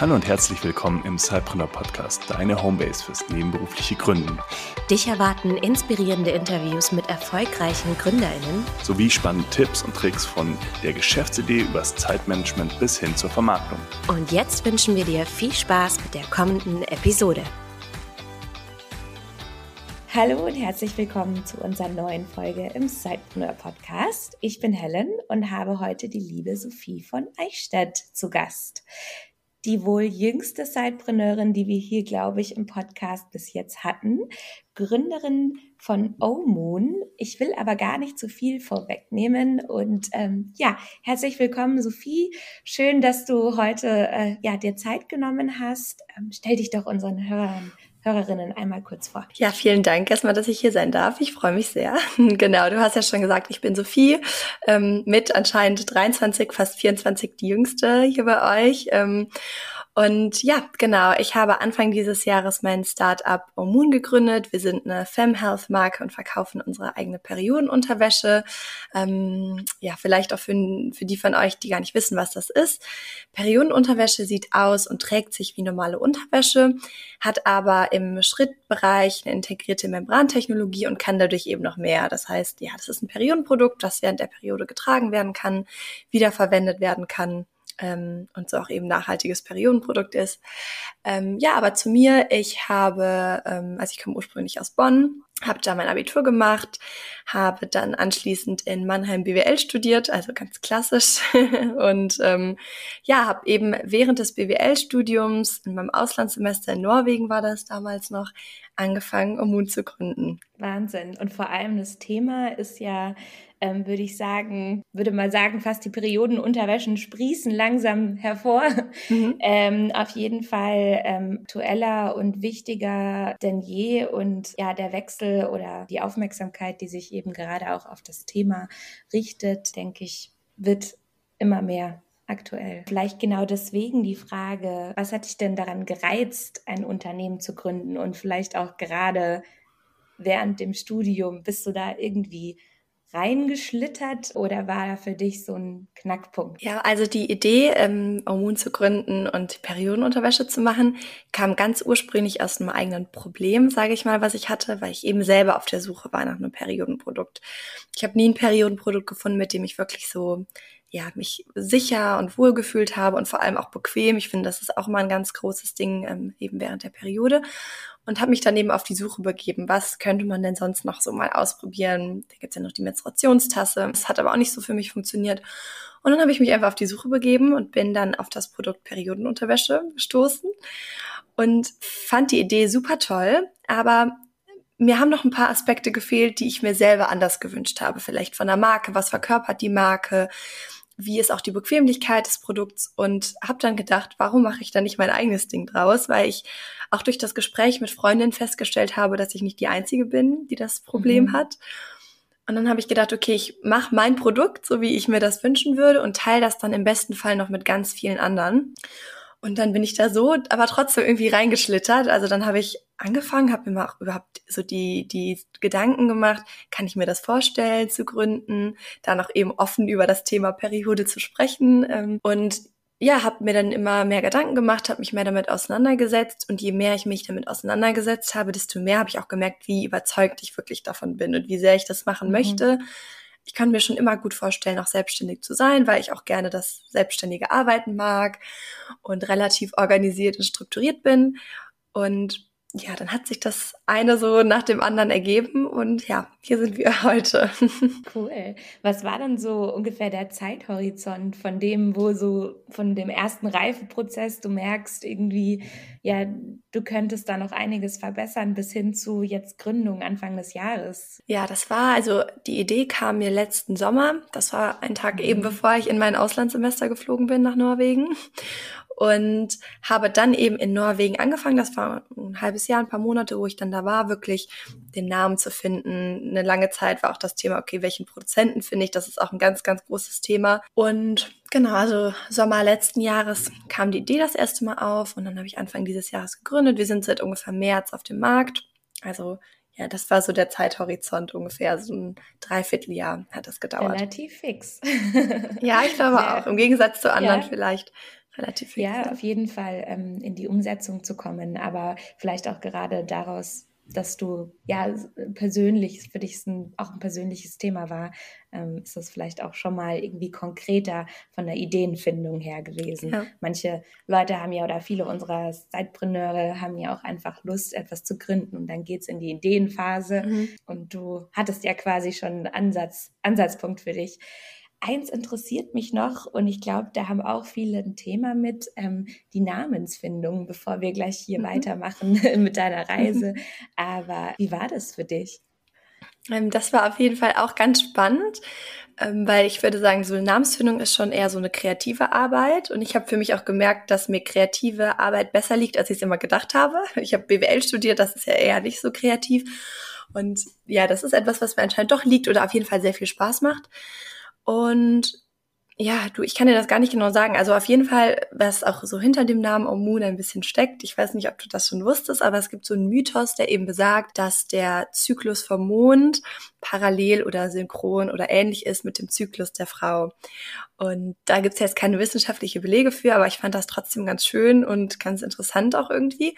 Hallo und herzlich willkommen im Cypreneur Podcast, deine Homebase fürs nebenberufliche Gründen. Dich erwarten inspirierende Interviews mit erfolgreichen GründerInnen sowie spannende Tipps und Tricks von der Geschäftsidee übers Zeitmanagement bis hin zur Vermarktung. Und jetzt wünschen wir dir viel Spaß mit der kommenden Episode. Hallo und herzlich willkommen zu unserer neuen Folge im Sidepreneur Podcast. Ich bin Helen und habe heute die liebe Sophie von Eichstätt zu Gast die wohl jüngste Sidepreneurin, die wir hier, glaube ich, im Podcast bis jetzt hatten. Gründerin von O-Moon. Ich will aber gar nicht zu viel vorwegnehmen. Und ähm, ja, herzlich willkommen, Sophie. Schön, dass du heute äh, ja, dir Zeit genommen hast. Ähm, stell dich doch unseren Hörern Hörerinnen einmal kurz vor. Ja, vielen Dank erstmal, dass ich hier sein darf. Ich freue mich sehr. genau, du hast ja schon gesagt, ich bin Sophie, ähm, mit anscheinend 23, fast 24 die jüngste hier bei euch. Ähm, und ja, genau, ich habe Anfang dieses Jahres mein Startup Omoon gegründet. Wir sind eine Fem Health Marke und verkaufen unsere eigene Periodenunterwäsche. Ähm, ja, vielleicht auch für, für die von euch, die gar nicht wissen, was das ist. Periodenunterwäsche sieht aus und trägt sich wie normale Unterwäsche, hat aber im Schrittbereich eine integrierte Membrantechnologie und kann dadurch eben noch mehr. Das heißt, ja, das ist ein Periodenprodukt, das während der Periode getragen werden kann, wiederverwendet werden kann ähm, und so auch eben nachhaltiges Periodenprodukt ist. Ähm, ja, aber zu mir, ich habe, ähm, also ich komme ursprünglich aus Bonn, habe da mein Abitur gemacht, habe dann anschließend in Mannheim BWL studiert, also ganz klassisch. und ähm, ja, habe eben während des BWL-Studiums in meinem Auslandssemester in Norwegen war das damals noch, angefangen, um Mund zu gründen. Wahnsinn. Und vor allem das Thema ist ja ähm, würde ich sagen, würde mal sagen, fast die Periodenunterwäschen sprießen langsam hervor. Mhm. Ähm, auf jeden Fall ähm, aktueller und wichtiger denn je. Und ja, der Wechsel oder die Aufmerksamkeit, die sich eben gerade auch auf das Thema richtet, denke ich, wird immer mehr aktuell. Vielleicht genau deswegen die Frage, was hat dich denn daran gereizt, ein Unternehmen zu gründen und vielleicht auch gerade während dem Studium, bist du da irgendwie reingeschlittert oder war da für dich so ein Knackpunkt? Ja, also die Idee, ähm, Omun zu gründen und Periodenunterwäsche zu machen, kam ganz ursprünglich aus einem eigenen Problem, sage ich mal, was ich hatte, weil ich eben selber auf der Suche war nach einem Periodenprodukt. Ich habe nie ein Periodenprodukt gefunden, mit dem ich wirklich so ja, mich sicher und wohl gefühlt habe und vor allem auch bequem. Ich finde, das ist auch mal ein ganz großes Ding, ähm, eben während der Periode und habe mich dann eben auf die Suche begeben, was könnte man denn sonst noch so mal ausprobieren. Da gibt's ja noch die Menstruationstasse. Das hat aber auch nicht so für mich funktioniert. Und dann habe ich mich einfach auf die Suche begeben und bin dann auf das Produkt Periodenunterwäsche gestoßen und fand die Idee super toll, aber mir haben noch ein paar Aspekte gefehlt, die ich mir selber anders gewünscht habe. Vielleicht von der Marke, was verkörpert die Marke, wie ist auch die Bequemlichkeit des Produkts und habe dann gedacht, warum mache ich da nicht mein eigenes Ding draus, weil ich auch durch das Gespräch mit Freundinnen festgestellt habe, dass ich nicht die einzige bin, die das Problem mhm. hat. Und dann habe ich gedacht, okay, ich mache mein Produkt, so wie ich mir das wünschen würde und teile das dann im besten Fall noch mit ganz vielen anderen. Und dann bin ich da so, aber trotzdem irgendwie reingeschlittert. Also dann habe ich angefangen, habe mir auch überhaupt so die, die Gedanken gemacht, kann ich mir das vorstellen zu gründen, da noch eben offen über das Thema Periode zu sprechen. Ähm, und ja, habe mir dann immer mehr Gedanken gemacht, habe mich mehr damit auseinandergesetzt und je mehr ich mich damit auseinandergesetzt habe, desto mehr habe ich auch gemerkt, wie überzeugt ich wirklich davon bin und wie sehr ich das machen mhm. möchte. Ich kann mir schon immer gut vorstellen, auch selbstständig zu sein, weil ich auch gerne das selbstständige Arbeiten mag und relativ organisiert und strukturiert bin. Und ja, dann hat sich das eine so nach dem anderen ergeben und ja, hier sind wir heute. Cool. Was war dann so ungefähr der Zeithorizont von dem, wo so von dem ersten Reifeprozess du merkst irgendwie, ja, du könntest da noch einiges verbessern bis hin zu jetzt Gründung Anfang des Jahres? Ja, das war also die Idee kam mir letzten Sommer. Das war ein Tag eben mhm. bevor ich in mein Auslandssemester geflogen bin nach Norwegen und habe dann eben in Norwegen angefangen. Das war ein halbes Jahr, ein paar Monate, wo ich dann da war, wirklich den Namen zu finden. Eine lange Zeit war auch das Thema, okay, welchen Produzenten finde ich? Das ist auch ein ganz, ganz großes Thema. Und genau, also Sommer letzten Jahres kam die Idee das erste Mal auf und dann habe ich Anfang dieses Jahres gegründet. Wir sind seit ungefähr März auf dem Markt. Also ja, das war so der Zeithorizont ungefähr, so ein Dreivierteljahr hat das gedauert. Relativ fix. ja, ich glaube Sehr auch. Im Gegensatz zu anderen ja. vielleicht relativ viel. Ja, auf jeden Fall ähm, in die Umsetzung zu kommen, aber vielleicht auch gerade daraus dass du ja persönlich, für dich ein, auch ein persönliches Thema war, ähm, ist das vielleicht auch schon mal irgendwie konkreter von der Ideenfindung her gewesen. Ja. Manche Leute haben ja oder viele unserer Zeitpreneure haben ja auch einfach Lust, etwas zu gründen und dann geht's in die Ideenphase mhm. und du hattest ja quasi schon einen Ansatz, Ansatzpunkt für dich eins interessiert mich noch und ich glaube, da haben auch viele ein Thema mit, ähm, die Namensfindung, bevor wir gleich hier mhm. weitermachen mit deiner Reise. Aber wie war das für dich? Ähm, das war auf jeden Fall auch ganz spannend, ähm, weil ich würde sagen, so eine Namensfindung ist schon eher so eine kreative Arbeit. Und ich habe für mich auch gemerkt, dass mir kreative Arbeit besser liegt, als ich es immer gedacht habe. Ich habe BWL studiert, das ist ja eher nicht so kreativ. Und ja, das ist etwas, was mir anscheinend doch liegt oder auf jeden Fall sehr viel Spaß macht. Und ja, du, ich kann dir das gar nicht genau sagen. Also auf jeden Fall, was auch so hinter dem Namen Omun ein bisschen steckt. Ich weiß nicht, ob du das schon wusstest, aber es gibt so einen Mythos, der eben besagt, dass der Zyklus vom Mond parallel oder synchron oder ähnlich ist mit dem Zyklus der Frau. Und da gibt's jetzt keine wissenschaftliche Belege für, aber ich fand das trotzdem ganz schön und ganz interessant auch irgendwie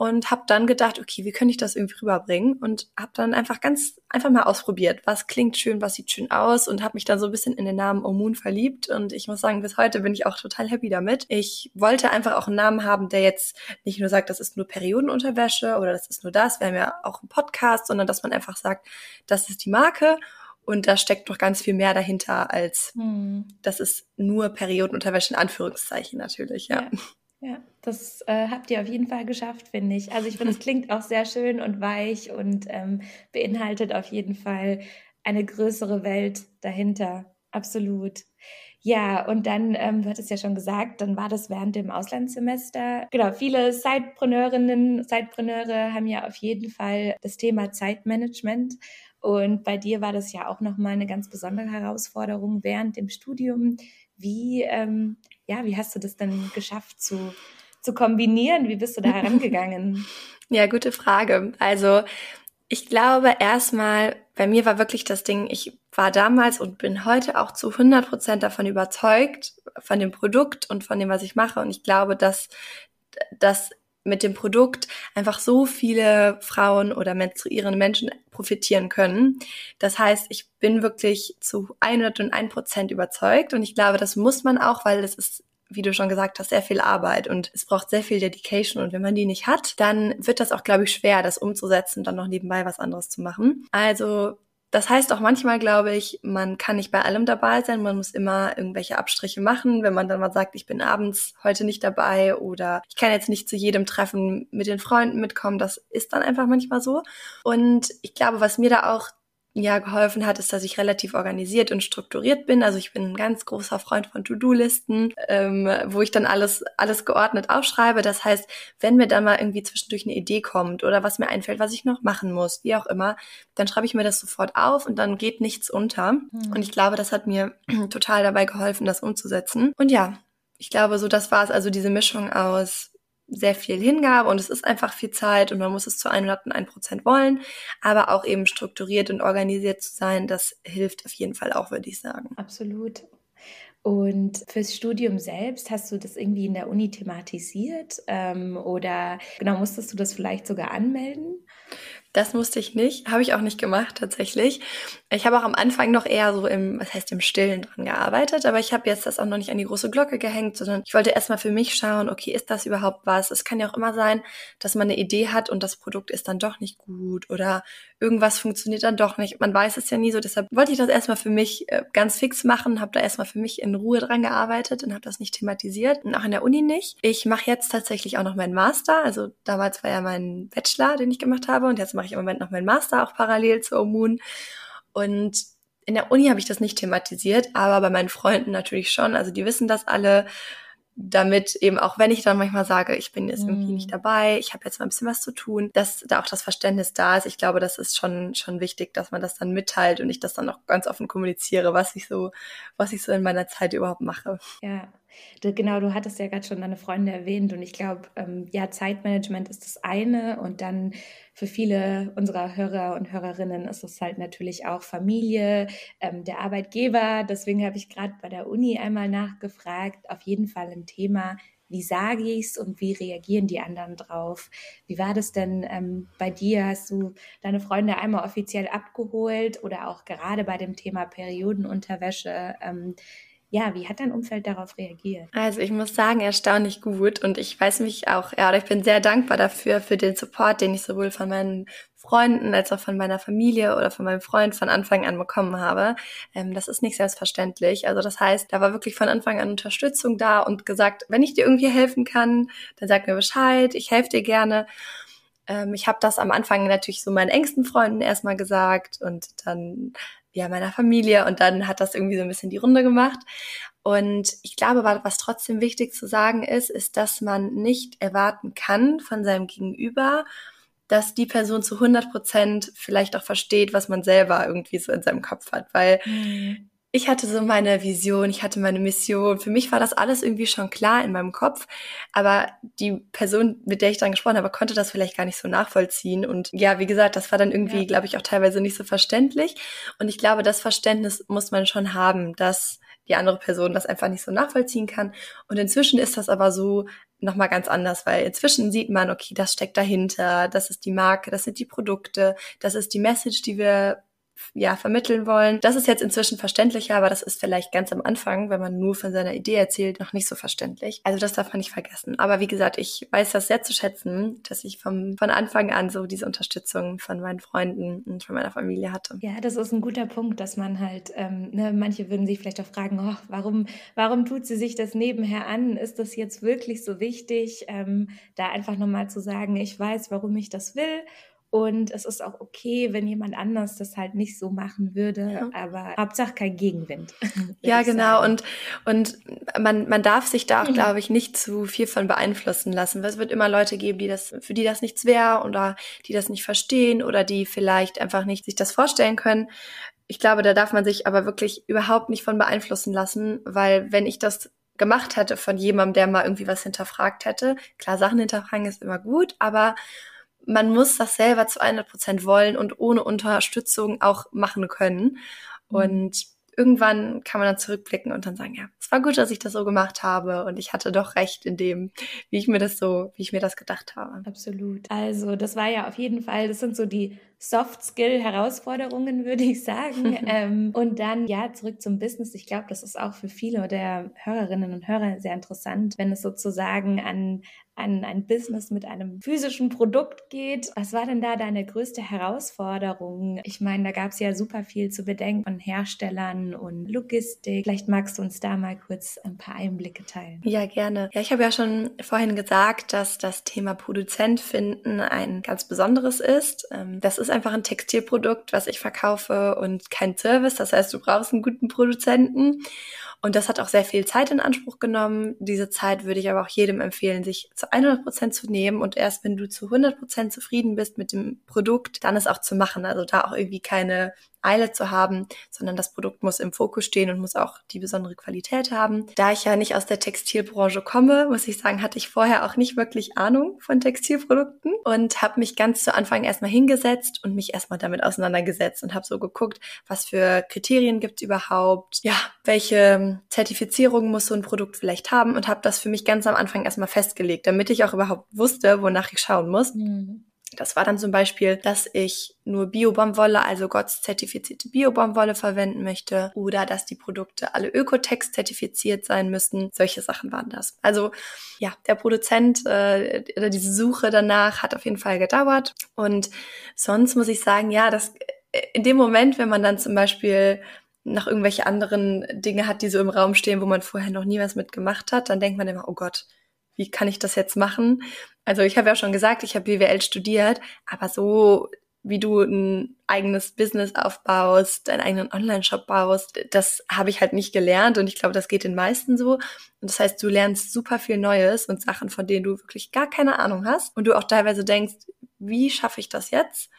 und habe dann gedacht, okay, wie könnte ich das irgendwie rüberbringen und habe dann einfach ganz einfach mal ausprobiert, was klingt schön, was sieht schön aus und habe mich dann so ein bisschen in den Namen Omun verliebt und ich muss sagen, bis heute bin ich auch total happy damit. Ich wollte einfach auch einen Namen haben, der jetzt nicht nur sagt, das ist nur Periodenunterwäsche oder das ist nur das, wir haben ja auch einen Podcast, sondern dass man einfach sagt, das ist die Marke und da steckt noch ganz viel mehr dahinter als hm. das ist nur Periodenunterwäsche in Anführungszeichen natürlich, ja. ja. Ja, das äh, habt ihr auf jeden Fall geschafft, finde ich. Also ich finde, es klingt auch sehr schön und weich und ähm, beinhaltet auf jeden Fall eine größere Welt dahinter. Absolut. Ja, und dann, ähm, du hattest ja schon gesagt, dann war das während dem Auslandssemester. Genau, viele Sidepreneurinnen, Sidepreneure haben ja auf jeden Fall das Thema Zeitmanagement. Und bei dir war das ja auch nochmal eine ganz besondere Herausforderung während dem Studium. Wie ähm, ja, wie hast du das denn geschafft zu, zu kombinieren? Wie bist du da herangegangen? ja, gute Frage. Also ich glaube erstmal, bei mir war wirklich das Ding, ich war damals und bin heute auch zu 100 Prozent davon überzeugt, von dem Produkt und von dem, was ich mache. Und ich glaube, dass, dass mit dem Produkt einfach so viele Frauen oder menstruierende Menschen profitieren können. Das heißt, ich bin wirklich zu 101 Prozent überzeugt und ich glaube, das muss man auch, weil es ist wie du schon gesagt hast, sehr viel Arbeit und es braucht sehr viel Dedication und wenn man die nicht hat, dann wird das auch, glaube ich, schwer, das umzusetzen und dann noch nebenbei was anderes zu machen. Also das heißt auch manchmal, glaube ich, man kann nicht bei allem dabei sein. Man muss immer irgendwelche Abstriche machen, wenn man dann mal sagt, ich bin abends heute nicht dabei oder ich kann jetzt nicht zu jedem Treffen mit den Freunden mitkommen. Das ist dann einfach manchmal so. Und ich glaube, was mir da auch ja geholfen hat, ist, dass ich relativ organisiert und strukturiert bin. Also ich bin ein ganz großer Freund von To-Do-Listen, ähm, wo ich dann alles alles geordnet aufschreibe. Das heißt, wenn mir dann mal irgendwie zwischendurch eine Idee kommt oder was mir einfällt, was ich noch machen muss, wie auch immer, dann schreibe ich mir das sofort auf und dann geht nichts unter. Mhm. Und ich glaube, das hat mir total dabei geholfen, das umzusetzen. Und ja, ich glaube, so das war es. Also diese Mischung aus sehr viel Hingabe und es ist einfach viel Zeit und man muss es zu 101 Prozent wollen, aber auch eben strukturiert und organisiert zu sein, das hilft auf jeden Fall auch, würde ich sagen. Absolut. Und fürs Studium selbst, hast du das irgendwie in der Uni thematisiert ähm, oder genau musstest du das vielleicht sogar anmelden? Das musste ich nicht, habe ich auch nicht gemacht tatsächlich. Ich habe auch am Anfang noch eher so im, was heißt im Stillen dran gearbeitet, aber ich habe jetzt das auch noch nicht an die große Glocke gehängt, sondern ich wollte erstmal für mich schauen, okay, ist das überhaupt was? Es kann ja auch immer sein, dass man eine Idee hat und das Produkt ist dann doch nicht gut oder irgendwas funktioniert dann doch nicht. Man weiß es ja nie so, deshalb wollte ich das erstmal für mich äh, ganz fix machen, habe da erstmal für mich in Ruhe dran gearbeitet und habe das nicht thematisiert und auch in der Uni nicht. Ich mache jetzt tatsächlich auch noch meinen Master, also damals war ja mein Bachelor, den ich gemacht habe und jetzt mache ich im Moment noch meinen Master auch parallel zu Omun. Und in der Uni habe ich das nicht thematisiert, aber bei meinen Freunden natürlich schon. Also die wissen das alle, damit eben auch wenn ich dann manchmal sage, ich bin jetzt irgendwie nicht mhm. dabei, ich habe jetzt mal ein bisschen was zu tun, dass da auch das Verständnis da ist. Ich glaube, das ist schon schon wichtig, dass man das dann mitteilt und ich das dann auch ganz offen kommuniziere, was ich so was ich so in meiner Zeit überhaupt mache. Ja. Genau, du hattest ja gerade schon deine Freunde erwähnt und ich glaube, ähm, ja, Zeitmanagement ist das eine und dann für viele unserer Hörer und Hörerinnen ist es halt natürlich auch Familie, ähm, der Arbeitgeber. Deswegen habe ich gerade bei der Uni einmal nachgefragt. Auf jeden Fall ein Thema, wie sage ich es und wie reagieren die anderen drauf? Wie war das denn ähm, bei dir? Hast du deine Freunde einmal offiziell abgeholt oder auch gerade bei dem Thema Periodenunterwäsche? Ja, wie hat dein Umfeld darauf reagiert? Also ich muss sagen, erstaunlich gut und ich weiß mich auch, ja, oder ich bin sehr dankbar dafür, für den Support, den ich sowohl von meinen Freunden als auch von meiner Familie oder von meinem Freund von Anfang an bekommen habe. Ähm, das ist nicht selbstverständlich. Also das heißt, da war wirklich von Anfang an Unterstützung da und gesagt, wenn ich dir irgendwie helfen kann, dann sag mir Bescheid, ich helfe dir gerne. Ähm, ich habe das am Anfang natürlich so meinen engsten Freunden erstmal gesagt und dann ja, meiner Familie und dann hat das irgendwie so ein bisschen die Runde gemacht. Und ich glaube, was trotzdem wichtig zu sagen ist, ist, dass man nicht erwarten kann von seinem Gegenüber, dass die Person zu 100 Prozent vielleicht auch versteht, was man selber irgendwie so in seinem Kopf hat, weil mhm ich hatte so meine Vision, ich hatte meine Mission. Für mich war das alles irgendwie schon klar in meinem Kopf. Aber die Person, mit der ich dann gesprochen habe, konnte das vielleicht gar nicht so nachvollziehen. Und ja, wie gesagt, das war dann irgendwie, ja. glaube ich, auch teilweise nicht so verständlich. Und ich glaube, das Verständnis muss man schon haben, dass die andere Person das einfach nicht so nachvollziehen kann. Und inzwischen ist das aber so nochmal ganz anders, weil inzwischen sieht man, okay, das steckt dahinter, das ist die Marke, das sind die Produkte, das ist die Message, die wir ja, vermitteln wollen. Das ist jetzt inzwischen verständlicher, aber das ist vielleicht ganz am Anfang, wenn man nur von seiner Idee erzählt, noch nicht so verständlich. Also das darf man nicht vergessen. Aber wie gesagt, ich weiß das sehr zu schätzen, dass ich vom, von Anfang an so diese Unterstützung von meinen Freunden und von meiner Familie hatte. Ja, das ist ein guter Punkt, dass man halt, ähm, ne, manche würden sich vielleicht auch fragen, oh, warum, warum tut sie sich das nebenher an? Ist das jetzt wirklich so wichtig? Ähm, da einfach nochmal zu sagen, ich weiß, warum ich das will und es ist auch okay, wenn jemand anders das halt nicht so machen würde, ja. aber Hauptsache kein Gegenwind. Ja, genau. Und, und man, man darf sich da auch, mhm. glaube ich, nicht zu viel von beeinflussen lassen. Weil es wird immer Leute geben, die das, für die das nichts wäre oder die das nicht verstehen oder die vielleicht einfach nicht sich das vorstellen können. Ich glaube, da darf man sich aber wirklich überhaupt nicht von beeinflussen lassen, weil wenn ich das gemacht hätte von jemandem, der mal irgendwie was hinterfragt hätte, klar, Sachen hinterfragen ist immer gut, aber man muss das selber zu 100 Prozent wollen und ohne Unterstützung auch machen können. Mhm. Und irgendwann kann man dann zurückblicken und dann sagen, ja, es war gut, dass ich das so gemacht habe und ich hatte doch recht in dem, wie ich mir das so, wie ich mir das gedacht habe. Absolut. Also, das war ja auf jeden Fall, das sind so die Soft-Skill-Herausforderungen, würde ich sagen. ähm, und dann, ja, zurück zum Business. Ich glaube, das ist auch für viele der Hörerinnen und Hörer sehr interessant, wenn es sozusagen an an ein Business mit einem physischen Produkt geht. Was war denn da deine größte Herausforderung? Ich meine, da gab es ja super viel zu bedenken von Herstellern und Logistik. Vielleicht magst du uns da mal kurz ein paar Einblicke teilen. Ja, gerne. Ja, ich habe ja schon vorhin gesagt, dass das Thema Produzent finden ein ganz besonderes ist. Ähm, das ist einfach ein Textilprodukt, was ich verkaufe und kein Service. Das heißt, du brauchst einen guten Produzenten. Und das hat auch sehr viel Zeit in Anspruch genommen. Diese Zeit würde ich aber auch jedem empfehlen, sich zu 100 Prozent zu nehmen. Und erst wenn du zu 100 Prozent zufrieden bist mit dem Produkt, dann es auch zu machen. Also da auch irgendwie keine Eile zu haben, sondern das Produkt muss im Fokus stehen und muss auch die besondere Qualität haben. Da ich ja nicht aus der Textilbranche komme, muss ich sagen, hatte ich vorher auch nicht wirklich Ahnung von Textilprodukten und habe mich ganz zu Anfang erstmal hingesetzt und mich erstmal damit auseinandergesetzt und habe so geguckt, was für Kriterien gibt es überhaupt, ja, welche Zertifizierung muss so ein Produkt vielleicht haben und habe das für mich ganz am Anfang erstmal festgelegt, damit ich auch überhaupt wusste, wonach ich schauen muss. Mhm. Das war dann zum Beispiel, dass ich nur Bio-Baumwolle, also GOTS zertifizierte Bio-Baumwolle verwenden möchte oder dass die Produkte alle Ökotex zertifiziert sein müssen. Solche Sachen waren das. Also ja, der Produzent äh, oder diese Suche danach hat auf jeden Fall gedauert. Und sonst muss ich sagen, ja, das äh, in dem Moment, wenn man dann zum Beispiel noch irgendwelche anderen Dinge hat, die so im Raum stehen, wo man vorher noch nie was mitgemacht hat, dann denkt man immer, oh Gott, wie kann ich das jetzt machen? Also ich habe ja schon gesagt, ich habe BWL studiert, aber so wie du ein eigenes Business aufbaust, deinen eigenen Online-Shop baust, das habe ich halt nicht gelernt und ich glaube, das geht den meisten so. Und das heißt, du lernst super viel Neues und Sachen, von denen du wirklich gar keine Ahnung hast und du auch teilweise denkst, wie schaffe ich das jetzt?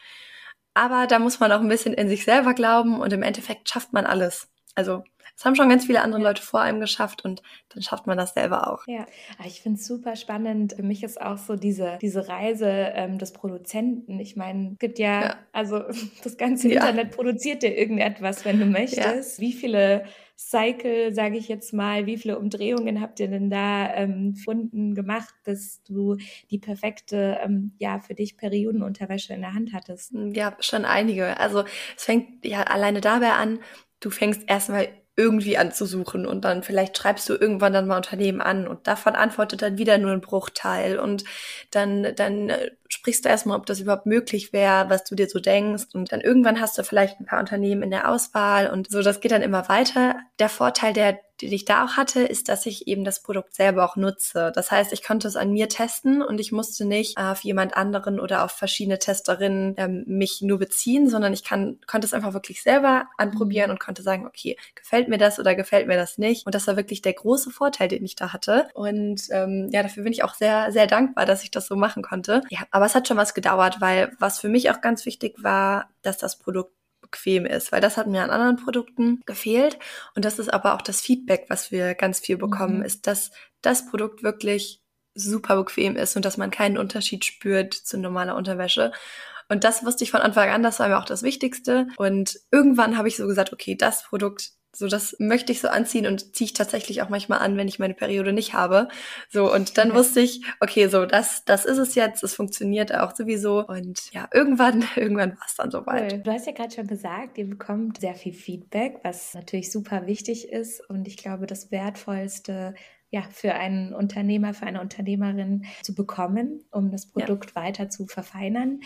Aber da muss man auch ein bisschen in sich selber glauben und im Endeffekt schafft man alles. Also es haben schon ganz viele andere Leute vor einem geschafft und dann schafft man das selber auch. Ja, ich finde es super spannend. Für mich ist auch so diese, diese Reise ähm, des Produzenten. Ich meine, es gibt ja, ja, also das ganze ja. Internet produziert dir irgendetwas, wenn du möchtest. Ja. Wie viele Cycle, sage ich jetzt mal, wie viele Umdrehungen habt ihr denn da ähm, gefunden, gemacht, bis du die perfekte, ähm, ja, für dich Periodenunterwäsche in der Hand hattest? Ja, schon einige. Also es fängt ja alleine dabei an, du fängst erstmal irgendwie anzusuchen. Und dann vielleicht schreibst du irgendwann dann mal Unternehmen an und davon antwortet dann wieder nur ein Bruchteil. Und dann, dann äh, sprichst du erstmal, ob das überhaupt möglich wäre, was du dir so denkst. Und dann irgendwann hast du vielleicht ein paar Unternehmen in der Auswahl. Und so, das geht dann immer weiter. Der Vorteil, der die ich da auch hatte, ist, dass ich eben das Produkt selber auch nutze. Das heißt, ich konnte es an mir testen und ich musste nicht auf jemand anderen oder auf verschiedene Testerinnen ähm, mich nur beziehen, sondern ich kann, konnte es einfach wirklich selber anprobieren mhm. und konnte sagen, okay, gefällt mir das oder gefällt mir das nicht. Und das war wirklich der große Vorteil, den ich da hatte. Und ähm, ja, dafür bin ich auch sehr, sehr dankbar, dass ich das so machen konnte. Ja, aber es hat schon was gedauert, weil was für mich auch ganz wichtig war, dass das Produkt bequem ist, weil das hat mir an anderen Produkten gefehlt. Und das ist aber auch das Feedback, was wir ganz viel bekommen, mhm. ist, dass das Produkt wirklich super bequem ist und dass man keinen Unterschied spürt zu normaler Unterwäsche. Und das wusste ich von Anfang an, das war mir auch das Wichtigste. Und irgendwann habe ich so gesagt, okay, das Produkt so, das möchte ich so anziehen und ziehe ich tatsächlich auch manchmal an, wenn ich meine Periode nicht habe. So, und dann wusste ich, okay, so, das, das ist es jetzt, es funktioniert auch sowieso. Und ja, irgendwann, irgendwann war es dann soweit. Cool. Du hast ja gerade schon gesagt, ihr bekommt sehr viel Feedback, was natürlich super wichtig ist. Und ich glaube, das Wertvollste ja, für einen Unternehmer, für eine Unternehmerin zu bekommen, um das Produkt ja. weiter zu verfeinern.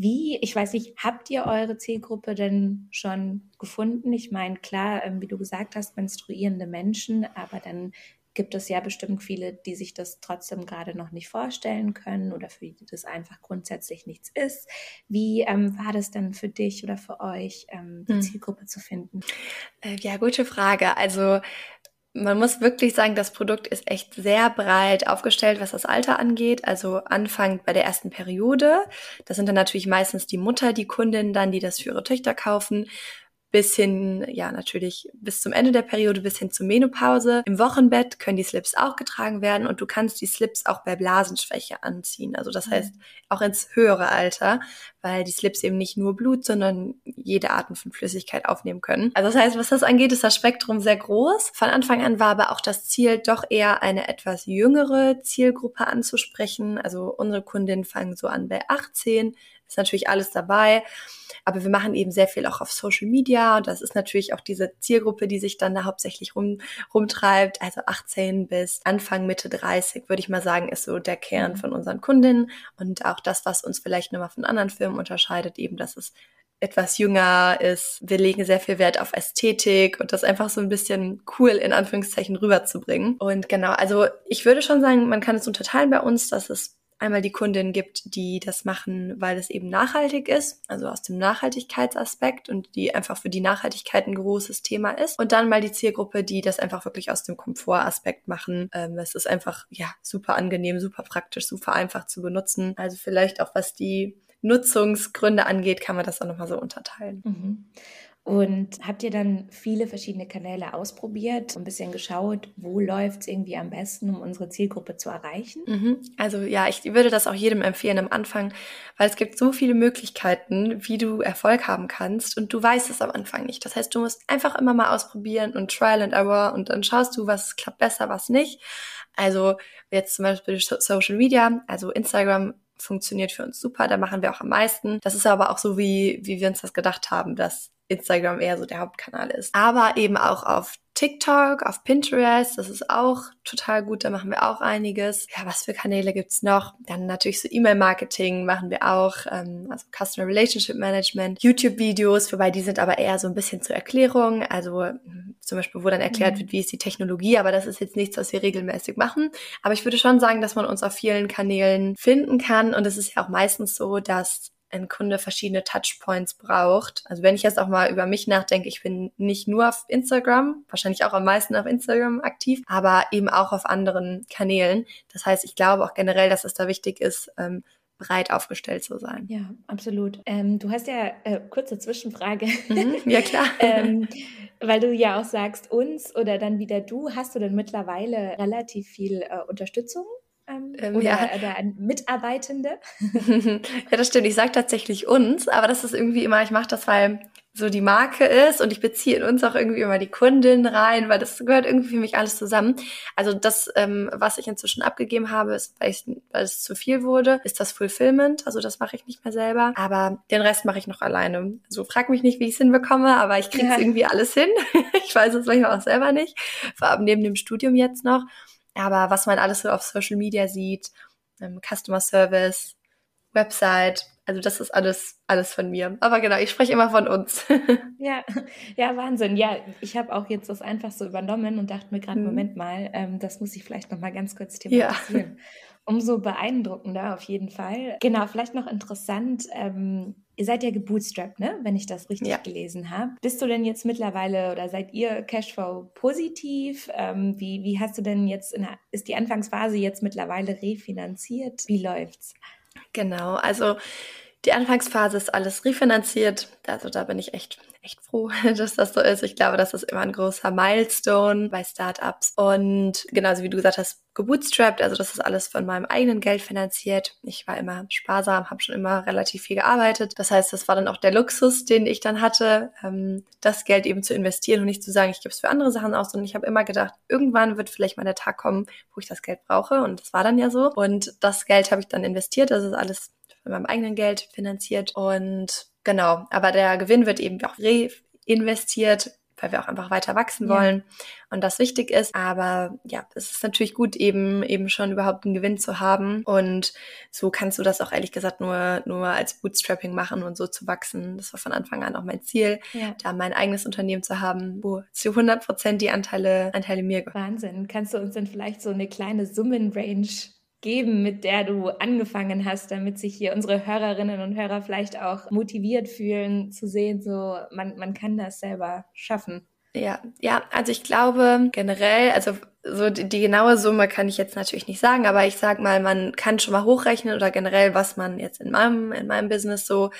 Wie, ich weiß nicht, habt ihr eure Zielgruppe denn schon gefunden? Ich meine, klar, ähm, wie du gesagt hast, menstruierende Menschen, aber dann gibt es ja bestimmt viele, die sich das trotzdem gerade noch nicht vorstellen können oder für die das einfach grundsätzlich nichts ist. Wie ähm, war das denn für dich oder für euch, ähm, die hm. Zielgruppe zu finden? Äh, ja, gute Frage. Also man muss wirklich sagen, das Produkt ist echt sehr breit aufgestellt, was das Alter angeht. Also anfangend bei der ersten Periode. Das sind dann natürlich meistens die Mutter, die Kundin dann, die das für ihre Töchter kaufen bis hin, ja, natürlich bis zum Ende der Periode, bis hin zur Menopause. Im Wochenbett können die Slips auch getragen werden und du kannst die Slips auch bei Blasenschwäche anziehen. Also das mhm. heißt auch ins höhere Alter, weil die Slips eben nicht nur Blut, sondern jede Art von Flüssigkeit aufnehmen können. Also das heißt, was das angeht, ist das Spektrum sehr groß. Von Anfang an war aber auch das Ziel, doch eher eine etwas jüngere Zielgruppe anzusprechen. Also unsere Kundinnen fangen so an bei 18, ist natürlich alles dabei. Aber wir machen eben sehr viel auch auf Social Media und das ist natürlich auch diese Zielgruppe, die sich dann da hauptsächlich rum, rumtreibt. Also 18 bis Anfang, Mitte 30, würde ich mal sagen, ist so der Kern mhm. von unseren Kundinnen und auch das, was uns vielleicht nochmal von anderen Firmen unterscheidet, eben, dass es etwas jünger ist. Wir legen sehr viel Wert auf Ästhetik und das einfach so ein bisschen cool in Anführungszeichen rüberzubringen. Und genau, also ich würde schon sagen, man kann es unterteilen bei uns, dass es einmal die Kundin gibt, die das machen, weil es eben nachhaltig ist, also aus dem Nachhaltigkeitsaspekt und die einfach für die Nachhaltigkeit ein großes Thema ist. Und dann mal die Zielgruppe, die das einfach wirklich aus dem Komfortaspekt machen. Ähm, es ist einfach, ja, super angenehm, super praktisch, super einfach zu benutzen. Also vielleicht auch was die Nutzungsgründe angeht, kann man das auch nochmal so unterteilen. Mhm. Und habt ihr dann viele verschiedene Kanäle ausprobiert, ein bisschen geschaut, wo läuft es irgendwie am besten, um unsere Zielgruppe zu erreichen? Mhm. Also ja, ich würde das auch jedem empfehlen am Anfang, weil es gibt so viele Möglichkeiten, wie du Erfolg haben kannst und du weißt es am Anfang nicht. Das heißt, du musst einfach immer mal ausprobieren und Trial and Error und dann schaust du, was klappt besser, was nicht. Also jetzt zum Beispiel Social Media, also Instagram funktioniert für uns super, da machen wir auch am meisten. Das ist aber auch so, wie, wie wir uns das gedacht haben, dass Instagram eher so der Hauptkanal ist. Aber eben auch auf TikTok, auf Pinterest, das ist auch total gut, da machen wir auch einiges. Ja, was für Kanäle gibt's noch? Dann natürlich so E-Mail-Marketing machen wir auch, ähm, also Customer Relationship Management, YouTube-Videos, wobei die sind aber eher so ein bisschen zur Erklärung, also hm, zum Beispiel, wo dann erklärt mhm. wird, wie ist die Technologie, aber das ist jetzt nichts, was wir regelmäßig machen. Aber ich würde schon sagen, dass man uns auf vielen Kanälen finden kann und es ist ja auch meistens so, dass ein Kunde verschiedene Touchpoints braucht. Also wenn ich jetzt auch mal über mich nachdenke, ich bin nicht nur auf Instagram, wahrscheinlich auch am meisten auf Instagram aktiv, aber eben auch auf anderen Kanälen. Das heißt, ich glaube auch generell, dass es da wichtig ist, ähm, breit aufgestellt zu sein. Ja, absolut. Ähm, du hast ja, äh, kurze Zwischenfrage. Mhm, ja, klar. ähm, weil du ja auch sagst, uns oder dann wieder du, hast du denn mittlerweile relativ viel äh, Unterstützung ähm, ähm, oder, ja. oder ein Mitarbeitende? ja, das stimmt. Ich sage tatsächlich uns, aber das ist irgendwie immer, ich mache das, weil so die Marke ist und ich beziehe in uns auch irgendwie immer die Kundin rein, weil das gehört irgendwie für mich alles zusammen. Also das, ähm, was ich inzwischen abgegeben habe, ist, weil, ich, weil es zu viel wurde, ist das Fulfillment. Also das mache ich nicht mehr selber, aber den Rest mache ich noch alleine. So frag mich nicht, wie ich es hinbekomme, aber ich kriege es ja. irgendwie alles hin. ich weiß es manchmal auch selber nicht, vor allem neben dem Studium jetzt noch. Aber was man alles so auf Social Media sieht, ähm, Customer Service, Website, also das ist alles, alles von mir. Aber genau, ich spreche immer von uns. ja, ja, Wahnsinn. Ja, ich habe auch jetzt das einfach so übernommen und dachte mir gerade, hm. Moment mal, ähm, das muss ich vielleicht noch mal ganz kurz thematisieren. Ja. Umso beeindruckender auf jeden Fall. Genau, vielleicht noch interessant. Ähm, ihr seid ja gebootstrapped, ne? Wenn ich das richtig ja. gelesen habe. Bist du denn jetzt mittlerweile oder seid ihr Cashflow positiv? Ähm, wie, wie hast du denn jetzt, in der, ist die Anfangsphase jetzt mittlerweile refinanziert? Wie läuft's? Genau, also die Anfangsphase ist alles refinanziert. Also da bin ich echt, echt froh, dass das so ist. Ich glaube, das ist immer ein großer Milestone bei Startups. Und genauso wie du gesagt hast, gebootstrapped. Also das ist alles von meinem eigenen Geld finanziert. Ich war immer sparsam, habe schon immer relativ viel gearbeitet. Das heißt, das war dann auch der Luxus, den ich dann hatte, ähm, das Geld eben zu investieren und nicht zu sagen, ich gebe es für andere Sachen aus. Und ich habe immer gedacht, irgendwann wird vielleicht mal der Tag kommen, wo ich das Geld brauche. Und das war dann ja so. Und das Geld habe ich dann investiert. Das ist alles mit meinem eigenen Geld finanziert und genau, aber der Gewinn wird eben auch reinvestiert, weil wir auch einfach weiter wachsen ja. wollen und das wichtig ist. Aber ja, es ist natürlich gut, eben eben schon überhaupt einen Gewinn zu haben. Und so kannst du das auch ehrlich gesagt nur, nur als Bootstrapping machen und so zu wachsen. Das war von Anfang an auch mein Ziel, ja. da mein eigenes Unternehmen zu haben, wo zu 100 Prozent die Anteile, Anteile mir gehören. Wahnsinn. Kannst du uns denn vielleicht so eine kleine Summenrange geben, mit der du angefangen hast, damit sich hier unsere Hörerinnen und Hörer vielleicht auch motiviert fühlen, zu sehen, so man, man kann das selber schaffen. Ja, ja, also ich glaube generell, also so die, die genaue Summe kann ich jetzt natürlich nicht sagen, aber ich sag mal, man kann schon mal hochrechnen oder generell, was man jetzt in meinem in meinem Business so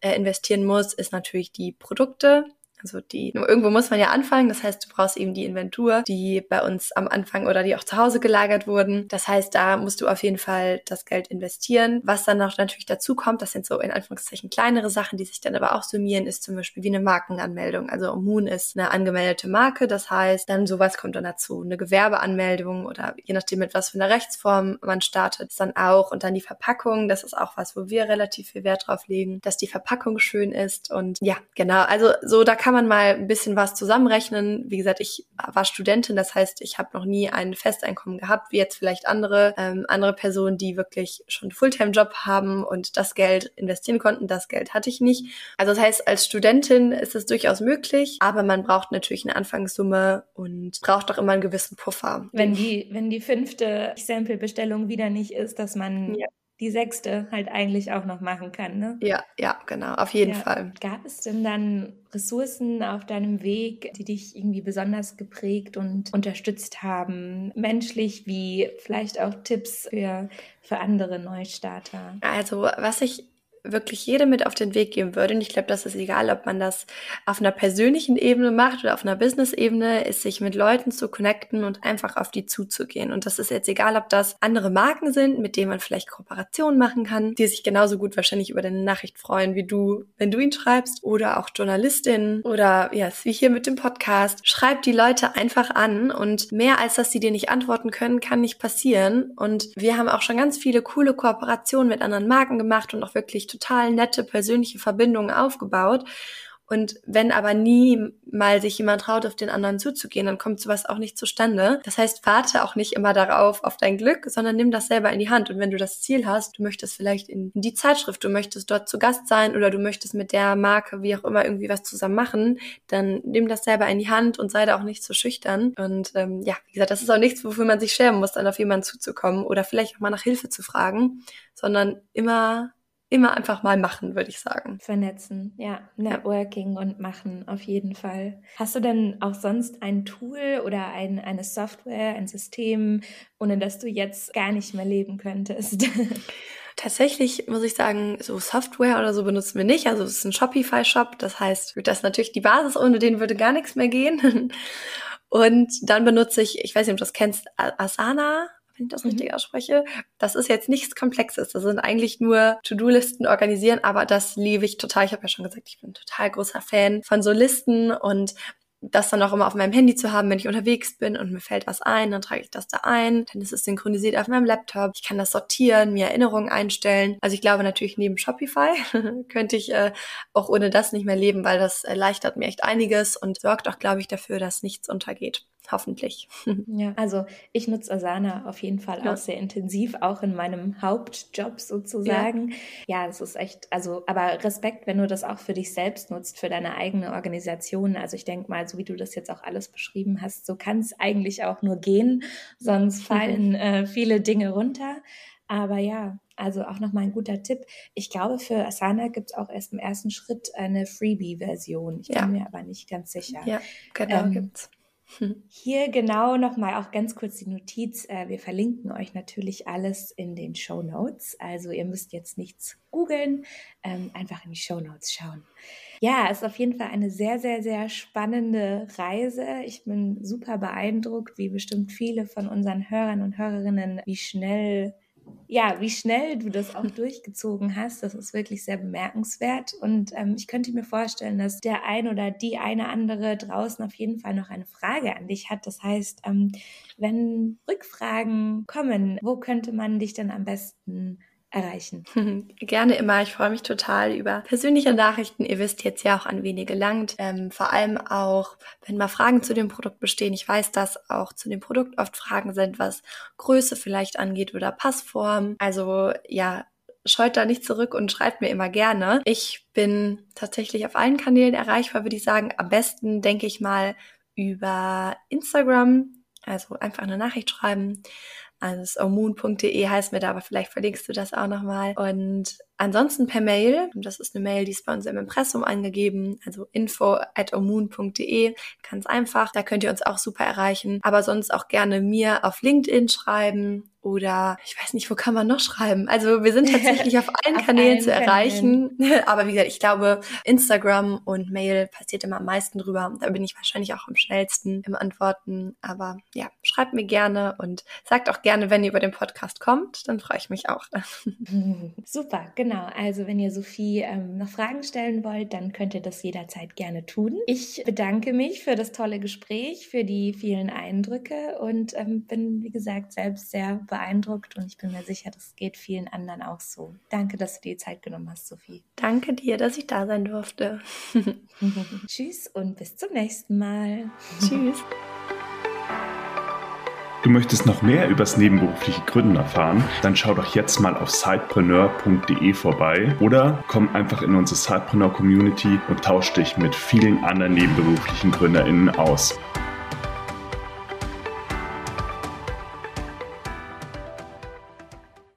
äh, investieren muss, ist natürlich die Produkte, also die, irgendwo muss man ja anfangen. Das heißt, du brauchst eben die Inventur, die bei uns am Anfang oder die auch zu Hause gelagert wurden. Das heißt, da musst du auf jeden Fall das Geld investieren. Was dann noch natürlich dazu kommt, das sind so in Anführungszeichen kleinere Sachen, die sich dann aber auch summieren, ist zum Beispiel wie eine Markenanmeldung. Also Moon ist eine angemeldete Marke. Das heißt, dann sowas kommt dann dazu. Eine Gewerbeanmeldung oder je nachdem, mit was für einer Rechtsform man startet, dann auch. Und dann die Verpackung. Das ist auch was, wo wir relativ viel Wert drauf legen, dass die Verpackung schön ist. Und ja, genau. Also so, da kann man mal ein bisschen was zusammenrechnen. Wie gesagt, ich war Studentin, das heißt, ich habe noch nie ein Festeinkommen gehabt, wie jetzt vielleicht andere, ähm, andere Personen, die wirklich schon Fulltime-Job haben und das Geld investieren konnten. Das Geld hatte ich nicht. Also das heißt, als Studentin ist es durchaus möglich, aber man braucht natürlich eine Anfangssumme und braucht auch immer einen gewissen Puffer. Wenn die, wenn die fünfte Sample-Bestellung wieder nicht ist, dass man ja die sechste halt eigentlich auch noch machen kann. Ne? Ja, ja, genau, auf jeden ja. Fall. Gab es denn dann Ressourcen auf deinem Weg, die dich irgendwie besonders geprägt und unterstützt haben, menschlich wie vielleicht auch Tipps für, für andere Neustarter? Also, was ich wirklich jedem mit auf den Weg geben würde. Und ich glaube, das ist egal, ob man das auf einer persönlichen Ebene macht oder auf einer Business-Ebene, ist sich mit Leuten zu connecten und einfach auf die zuzugehen. Und das ist jetzt egal, ob das andere Marken sind, mit denen man vielleicht Kooperationen machen kann, die sich genauso gut wahrscheinlich über deine Nachricht freuen wie du, wenn du ihn schreibst, oder auch Journalistinnen oder ja, yes, wie hier mit dem Podcast. Schreib die Leute einfach an und mehr als dass sie dir nicht antworten können, kann nicht passieren. Und wir haben auch schon ganz viele coole Kooperationen mit anderen Marken gemacht und auch wirklich total nette persönliche Verbindungen aufgebaut. Und wenn aber nie mal sich jemand traut, auf den anderen zuzugehen, dann kommt sowas auch nicht zustande. Das heißt, warte auch nicht immer darauf, auf dein Glück, sondern nimm das selber in die Hand. Und wenn du das Ziel hast, du möchtest vielleicht in, die Zeitschrift, du möchtest dort zu Gast sein oder du möchtest mit der Marke, wie auch immer, irgendwie was zusammen machen, dann nimm das selber in die Hand und sei da auch nicht so schüchtern. Und ähm, ja, wie gesagt, das ist auch nichts, wofür man sich schämen muss, dann auf jemanden zuzukommen oder vielleicht auch mal nach Hilfe zu fragen, sondern immer immer einfach mal machen, würde ich sagen. Vernetzen, ja. Networking ja. und machen, auf jeden Fall. Hast du denn auch sonst ein Tool oder ein, eine Software, ein System, ohne das du jetzt gar nicht mehr leben könntest? Tatsächlich muss ich sagen, so Software oder so benutzen wir nicht. Also es ist ein Shopify-Shop. Das heißt, das ist natürlich die Basis, ohne den würde gar nichts mehr gehen. Und dann benutze ich, ich weiß nicht, ob du das kennst, Asana wenn ich das mhm. richtig ausspreche. Das ist jetzt nichts Komplexes. Das sind eigentlich nur To-Do-Listen organisieren, aber das liebe ich total. Ich habe ja schon gesagt, ich bin total großer Fan von so Listen und das dann auch immer auf meinem Handy zu haben, wenn ich unterwegs bin und mir fällt was ein, dann trage ich das da ein, dann ist es synchronisiert auf meinem Laptop. Ich kann das sortieren, mir Erinnerungen einstellen. Also ich glaube natürlich neben Shopify könnte ich äh, auch ohne das nicht mehr leben, weil das erleichtert mir echt einiges und sorgt auch, glaube ich, dafür, dass nichts untergeht. Hoffentlich. Ja, also ich nutze Asana auf jeden Fall ja. auch sehr intensiv, auch in meinem Hauptjob sozusagen. Ja. ja, es ist echt, also, aber Respekt, wenn du das auch für dich selbst nutzt, für deine eigene Organisation. Also ich denke mal, so wie du das jetzt auch alles beschrieben hast, so kann es eigentlich auch nur gehen, sonst fallen äh, viele Dinge runter. Aber ja, also auch nochmal ein guter Tipp. Ich glaube, für Asana gibt es auch erst im ersten Schritt eine Freebie-Version. Ich ja. bin mir aber nicht ganz sicher. Ja, genau, ähm, gibt's. Hier genau nochmal auch ganz kurz die Notiz. Äh, wir verlinken euch natürlich alles in den Show Notes. Also ihr müsst jetzt nichts googeln, ähm, einfach in die Show Notes schauen. Ja, es ist auf jeden Fall eine sehr, sehr, sehr spannende Reise. Ich bin super beeindruckt, wie bestimmt viele von unseren Hörern und Hörerinnen, wie schnell ja, wie schnell du das auch durchgezogen hast, das ist wirklich sehr bemerkenswert. Und ähm, ich könnte mir vorstellen, dass der ein oder die eine andere draußen auf jeden Fall noch eine Frage an dich hat. Das heißt, ähm, wenn Rückfragen kommen, wo könnte man dich denn am besten erreichen. Gerne immer. Ich freue mich total über persönliche Nachrichten. Ihr wisst jetzt ja auch, an wen ihr gelangt. Ähm, vor allem auch, wenn mal Fragen zu dem Produkt bestehen. Ich weiß, dass auch zu dem Produkt oft Fragen sind, was Größe vielleicht angeht oder Passform. Also ja, scheut da nicht zurück und schreibt mir immer gerne. Ich bin tatsächlich auf allen Kanälen erreichbar, würde ich sagen. Am besten denke ich mal über Instagram. Also einfach eine Nachricht schreiben. Also omoon.de heißt mir da, aber vielleicht verlinkst du das auch nochmal. Und ansonsten per Mail, das ist eine Mail, die ist bei uns im Impressum angegeben, also info at omoon.de, ganz einfach, da könnt ihr uns auch super erreichen. Aber sonst auch gerne mir auf LinkedIn schreiben oder ich weiß nicht, wo kann man noch schreiben? Also wir sind tatsächlich auf allen auf Kanälen zu erreichen. Aber wie gesagt, ich glaube, Instagram und Mail passiert immer am meisten drüber. Da bin ich wahrscheinlich auch am schnellsten im Antworten. Aber ja, schreibt mir gerne und sagt auch gerne, wenn ihr über den Podcast kommt, dann freue ich mich auch. Super, genau. Also wenn ihr Sophie ähm, noch Fragen stellen wollt, dann könnt ihr das jederzeit gerne tun. Ich bedanke mich für das tolle Gespräch, für die vielen Eindrücke und ähm, bin, wie gesagt, selbst sehr beeindruckt und ich bin mir sicher, das geht vielen anderen auch so. Danke, dass du dir die Zeit genommen hast, Sophie. Danke dir, dass ich da sein durfte. Tschüss und bis zum nächsten Mal. Tschüss. Du möchtest noch mehr übers nebenberufliche Gründen erfahren? Dann schau doch jetzt mal auf sidepreneur.de vorbei oder komm einfach in unsere Sidepreneur Community und tausch dich mit vielen anderen nebenberuflichen GründerInnen aus.